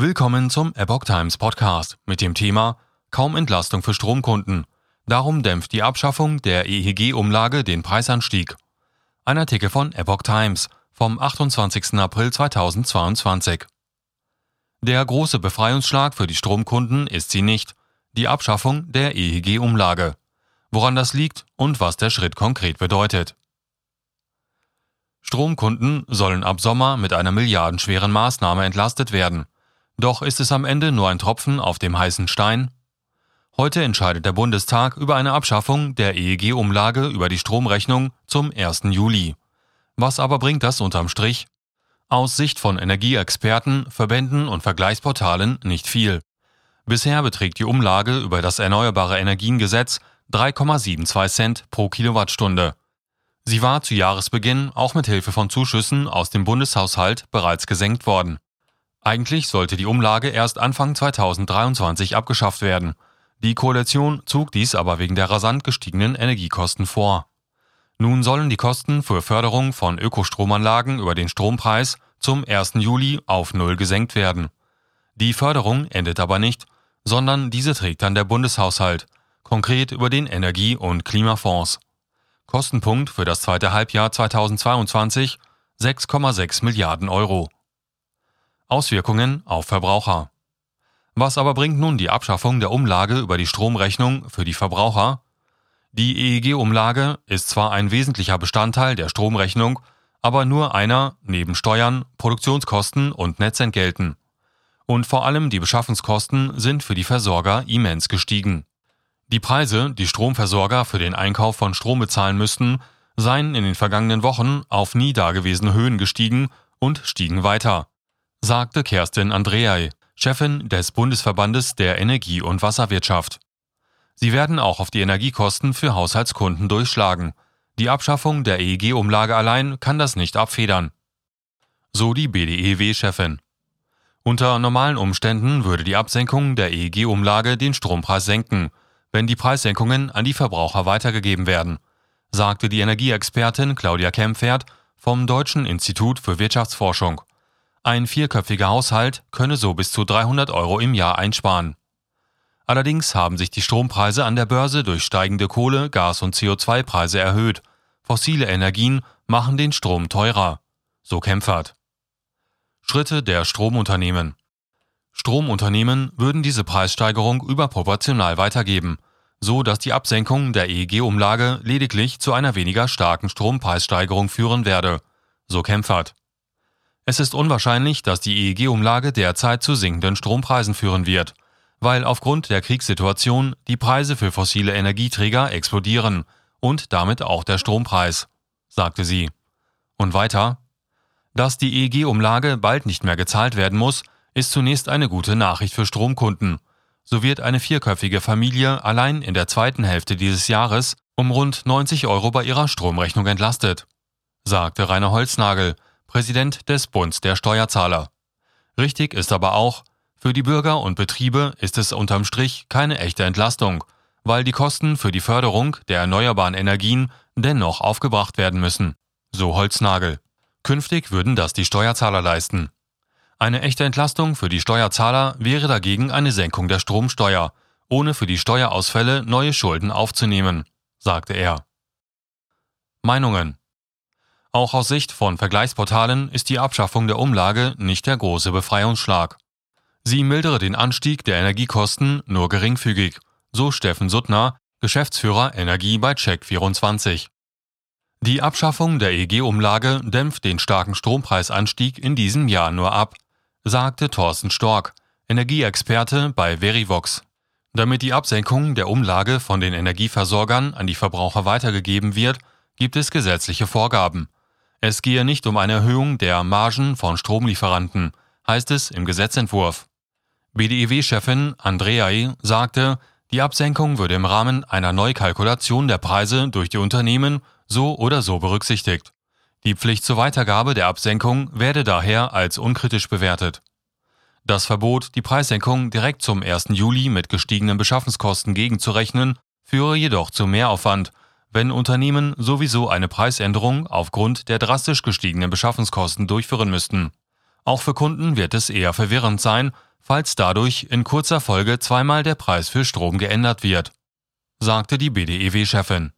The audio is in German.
Willkommen zum Epoch Times Podcast mit dem Thema Kaum Entlastung für Stromkunden. Darum dämpft die Abschaffung der EEG-Umlage den Preisanstieg. Ein Artikel von Epoch Times vom 28. April 2022. Der große Befreiungsschlag für die Stromkunden ist sie nicht, die Abschaffung der EEG-Umlage. Woran das liegt und was der Schritt konkret bedeutet. Stromkunden sollen ab Sommer mit einer milliardenschweren Maßnahme entlastet werden – doch ist es am Ende nur ein Tropfen auf dem heißen Stein? Heute entscheidet der Bundestag über eine Abschaffung der EEG-Umlage über die Stromrechnung zum 1. Juli. Was aber bringt das unterm Strich? Aus Sicht von Energieexperten, Verbänden und Vergleichsportalen nicht viel. Bisher beträgt die Umlage über das Erneuerbare Energiengesetz 3,72 Cent pro Kilowattstunde. Sie war zu Jahresbeginn auch mit Hilfe von Zuschüssen aus dem Bundeshaushalt bereits gesenkt worden. Eigentlich sollte die Umlage erst Anfang 2023 abgeschafft werden. Die Koalition zog dies aber wegen der rasant gestiegenen Energiekosten vor. Nun sollen die Kosten für Förderung von Ökostromanlagen über den Strompreis zum 1. Juli auf Null gesenkt werden. Die Förderung endet aber nicht, sondern diese trägt dann der Bundeshaushalt, konkret über den Energie- und Klimafonds. Kostenpunkt für das zweite Halbjahr 2022 6,6 Milliarden Euro. Auswirkungen auf Verbraucher. Was aber bringt nun die Abschaffung der Umlage über die Stromrechnung für die Verbraucher? Die EEG-Umlage ist zwar ein wesentlicher Bestandteil der Stromrechnung, aber nur einer neben Steuern, Produktionskosten und Netzentgelten. Und vor allem die Beschaffungskosten sind für die Versorger immens gestiegen. Die Preise, die Stromversorger für den Einkauf von Strom bezahlen müssten, seien in den vergangenen Wochen auf nie dagewesene Höhen gestiegen und stiegen weiter sagte Kerstin Andreay, Chefin des Bundesverbandes der Energie- und Wasserwirtschaft. Sie werden auch auf die Energiekosten für Haushaltskunden durchschlagen. Die Abschaffung der EEG-Umlage allein kann das nicht abfedern. So die BDEW-Chefin. Unter normalen Umständen würde die Absenkung der EEG-Umlage den Strompreis senken, wenn die Preissenkungen an die Verbraucher weitergegeben werden, sagte die Energieexpertin Claudia Kempfert vom Deutschen Institut für Wirtschaftsforschung. Ein vierköpfiger Haushalt könne so bis zu 300 Euro im Jahr einsparen. Allerdings haben sich die Strompreise an der Börse durch steigende Kohle-, Gas- und CO2-Preise erhöht. Fossile Energien machen den Strom teurer. So Kempfert. Schritte der Stromunternehmen. Stromunternehmen würden diese Preissteigerung überproportional weitergeben, so dass die Absenkung der EEG-Umlage lediglich zu einer weniger starken Strompreissteigerung führen werde. So Kempfert. Es ist unwahrscheinlich, dass die EEG-Umlage derzeit zu sinkenden Strompreisen führen wird, weil aufgrund der Kriegssituation die Preise für fossile Energieträger explodieren und damit auch der Strompreis, sagte sie. Und weiter, dass die EEG-Umlage bald nicht mehr gezahlt werden muss, ist zunächst eine gute Nachricht für Stromkunden. So wird eine vierköpfige Familie allein in der zweiten Hälfte dieses Jahres um rund 90 Euro bei ihrer Stromrechnung entlastet, sagte Rainer Holznagel, Präsident des Bunds der Steuerzahler. Richtig ist aber auch, für die Bürger und Betriebe ist es unterm Strich keine echte Entlastung, weil die Kosten für die Förderung der erneuerbaren Energien dennoch aufgebracht werden müssen. So Holznagel. Künftig würden das die Steuerzahler leisten. Eine echte Entlastung für die Steuerzahler wäre dagegen eine Senkung der Stromsteuer, ohne für die Steuerausfälle neue Schulden aufzunehmen, sagte er. Meinungen auch aus Sicht von Vergleichsportalen ist die Abschaffung der Umlage nicht der große Befreiungsschlag. Sie mildere den Anstieg der Energiekosten nur geringfügig, so Steffen Suttner, Geschäftsführer Energie bei Check24. Die Abschaffung der EG-Umlage dämpft den starken Strompreisanstieg in diesem Jahr nur ab, sagte Thorsten Stork, Energieexperte bei Verivox. Damit die Absenkung der Umlage von den Energieversorgern an die Verbraucher weitergegeben wird, gibt es gesetzliche Vorgaben. Es gehe nicht um eine Erhöhung der Margen von Stromlieferanten, heißt es im Gesetzentwurf. BDEW-Chefin Andreai sagte, die Absenkung würde im Rahmen einer Neukalkulation der Preise durch die Unternehmen so oder so berücksichtigt. Die Pflicht zur Weitergabe der Absenkung werde daher als unkritisch bewertet. Das Verbot, die Preissenkung direkt zum 1. Juli mit gestiegenen Beschaffungskosten gegenzurechnen, führe jedoch zu Mehraufwand wenn Unternehmen sowieso eine Preisänderung aufgrund der drastisch gestiegenen Beschaffungskosten durchführen müssten. Auch für Kunden wird es eher verwirrend sein, falls dadurch in kurzer Folge zweimal der Preis für Strom geändert wird, sagte die BDEW-Chefin.